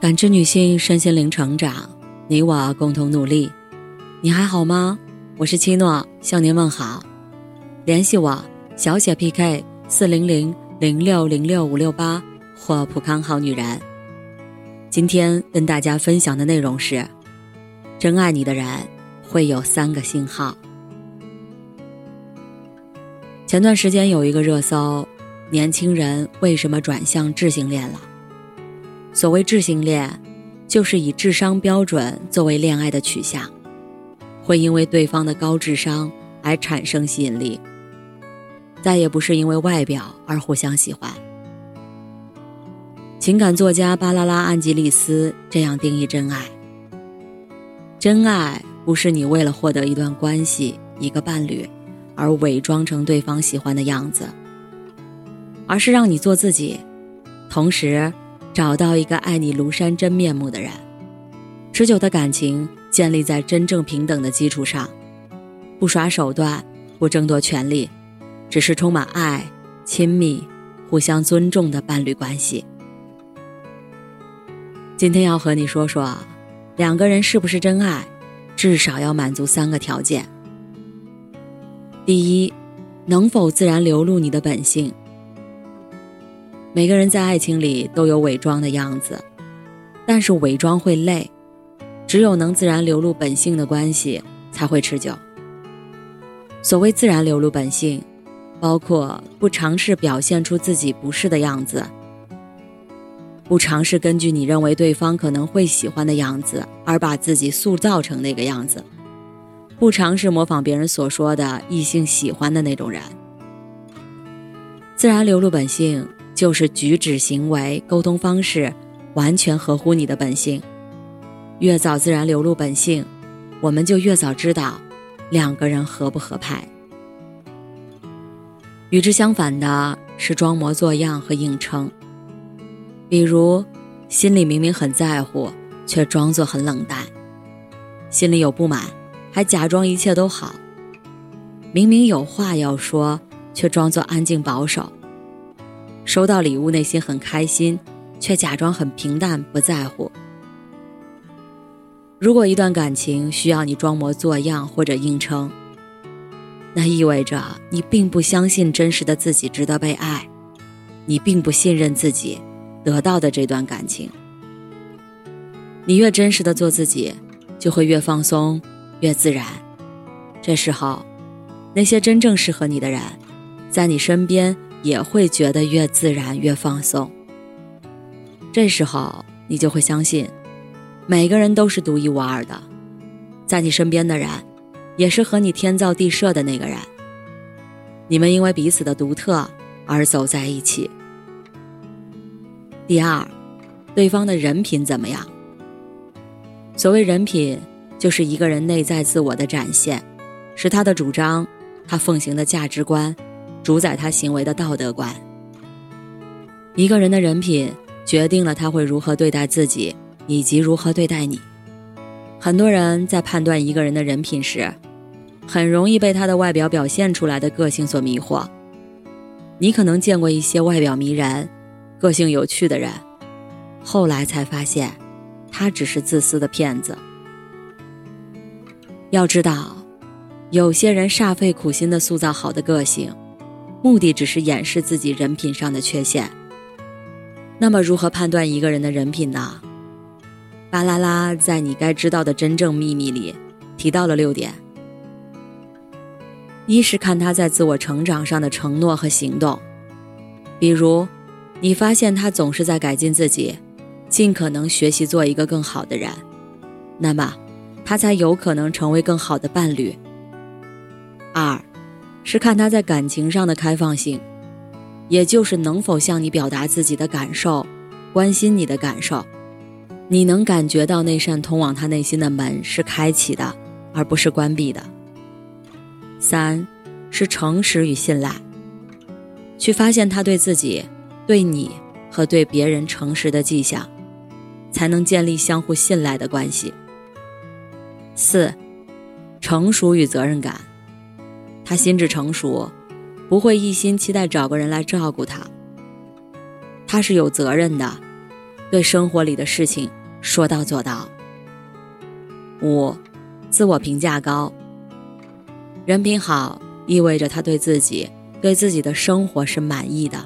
感知女性身心灵成长，你我共同努力。你还好吗？我是七诺，向您问好。联系我，小写 PK 四零零零六零六五六八或普康好女人。今天跟大家分享的内容是：真爱你的人会有三个信号。前段时间有一个热搜：年轻人为什么转向智性恋了？所谓智性恋，就是以智商标准作为恋爱的取向，会因为对方的高智商而产生吸引力，再也不是因为外表而互相喜欢。情感作家巴拉拉·安吉丽斯这样定义真爱：真爱不是你为了获得一段关系、一个伴侣，而伪装成对方喜欢的样子，而是让你做自己，同时。找到一个爱你庐山真面目的人，持久的感情建立在真正平等的基础上，不耍手段，不争夺权利，只是充满爱、亲密、互相尊重的伴侣关系。今天要和你说说，两个人是不是真爱，至少要满足三个条件。第一，能否自然流露你的本性。每个人在爱情里都有伪装的样子，但是伪装会累，只有能自然流露本性的关系才会持久。所谓自然流露本性，包括不尝试表现出自己不是的样子，不尝试根据你认为对方可能会喜欢的样子而把自己塑造成那个样子，不尝试模仿别人所说的异性喜欢的那种人。自然流露本性。就是举止行为、沟通方式完全合乎你的本性。越早自然流露本性，我们就越早知道两个人合不合拍。与之相反的是装模作样和硬撑。比如，心里明明很在乎，却装作很冷淡；心里有不满，还假装一切都好；明明有话要说，却装作安静保守。收到礼物，内心很开心，却假装很平淡，不在乎。如果一段感情需要你装模作样或者硬撑，那意味着你并不相信真实的自己值得被爱，你并不信任自己得到的这段感情。你越真实的做自己，就会越放松，越自然。这时候，那些真正适合你的人，在你身边。也会觉得越自然越放松。这时候，你就会相信，每个人都是独一无二的，在你身边的人，也是和你天造地设的那个人。你们因为彼此的独特而走在一起。第二，对方的人品怎么样？所谓人品，就是一个人内在自我的展现，是他的主张，他奉行的价值观。主宰他行为的道德观。一个人的人品决定了他会如何对待自己，以及如何对待你。很多人在判断一个人的人品时，很容易被他的外表表现出来的个性所迷惑。你可能见过一些外表迷人、个性有趣的人，后来才发现，他只是自私的骗子。要知道，有些人煞费苦心的塑造好的个性。目的只是掩饰自己人品上的缺陷。那么，如何判断一个人的人品呢？巴啦啦在《你该知道的真正秘密》里提到了六点：一是看他在自我成长上的承诺和行动，比如，你发现他总是在改进自己，尽可能学习做一个更好的人，那么他才有可能成为更好的伴侣。二。是看他在感情上的开放性，也就是能否向你表达自己的感受，关心你的感受，你能感觉到那扇通往他内心的门是开启的，而不是关闭的。三，是诚实与信赖，去发现他对自己、对你和对别人诚实的迹象，才能建立相互信赖的关系。四，成熟与责任感。他心智成熟，不会一心期待找个人来照顾他。他是有责任的，对生活里的事情说到做到。五，自我评价高。人品好意味着他对自己、对自己的生活是满意的，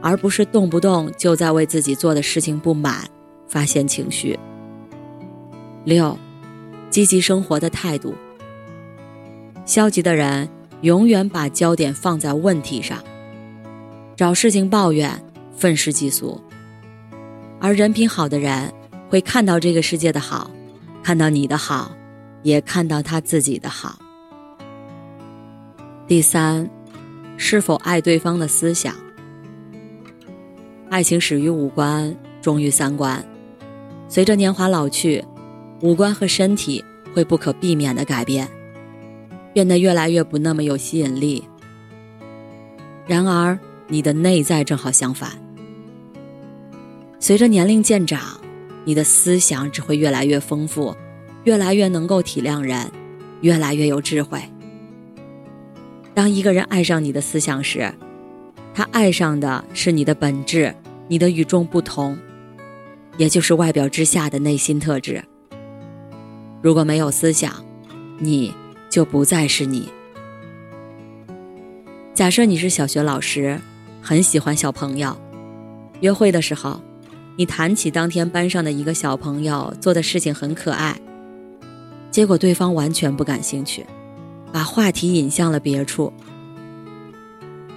而不是动不动就在为自己做的事情不满，发泄情绪。六，积极生活的态度。消极的人永远把焦点放在问题上，找事情抱怨，愤世嫉俗；而人品好的人会看到这个世界的好。看到你的好，也看到他自己的好。第三，是否爱对方的思想。爱情始于五官，终于三观。随着年华老去，五官和身体会不可避免的改变，变得越来越不那么有吸引力。然而，你的内在正好相反。随着年龄渐长。你的思想只会越来越丰富，越来越能够体谅人，越来越有智慧。当一个人爱上你的思想时，他爱上的是你的本质，你的与众不同，也就是外表之下的内心特质。如果没有思想，你就不再是你。假设你是小学老师，很喜欢小朋友，约会的时候。你谈起当天班上的一个小朋友做的事情很可爱，结果对方完全不感兴趣，把话题引向了别处。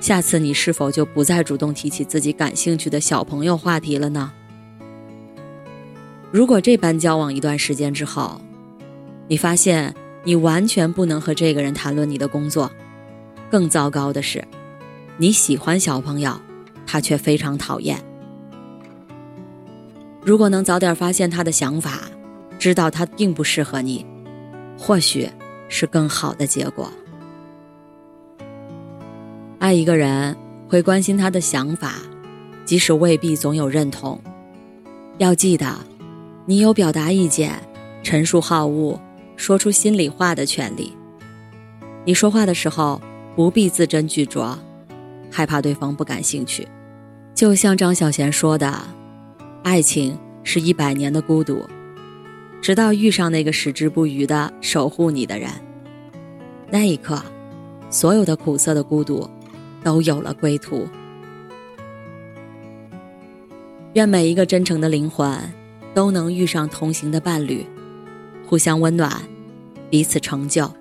下次你是否就不再主动提起自己感兴趣的小朋友话题了呢？如果这般交往一段时间之后，你发现你完全不能和这个人谈论你的工作，更糟糕的是，你喜欢小朋友，他却非常讨厌。如果能早点发现他的想法，知道他并不适合你，或许是更好的结果。爱一个人会关心他的想法，即使未必总有认同。要记得，你有表达意见、陈述好恶、说出心里话的权利。你说话的时候不必字斟句酌，害怕对方不感兴趣。就像张小娴说的。爱情是一百年的孤独，直到遇上那个矢志不渝的守护你的人，那一刻，所有的苦涩的孤独，都有了归途。愿每一个真诚的灵魂，都能遇上同行的伴侣，互相温暖，彼此成就。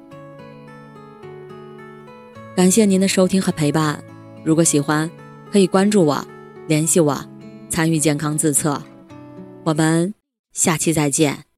感谢您的收听和陪伴，如果喜欢，可以关注我，联系我。参与健康自测，我们下期再见。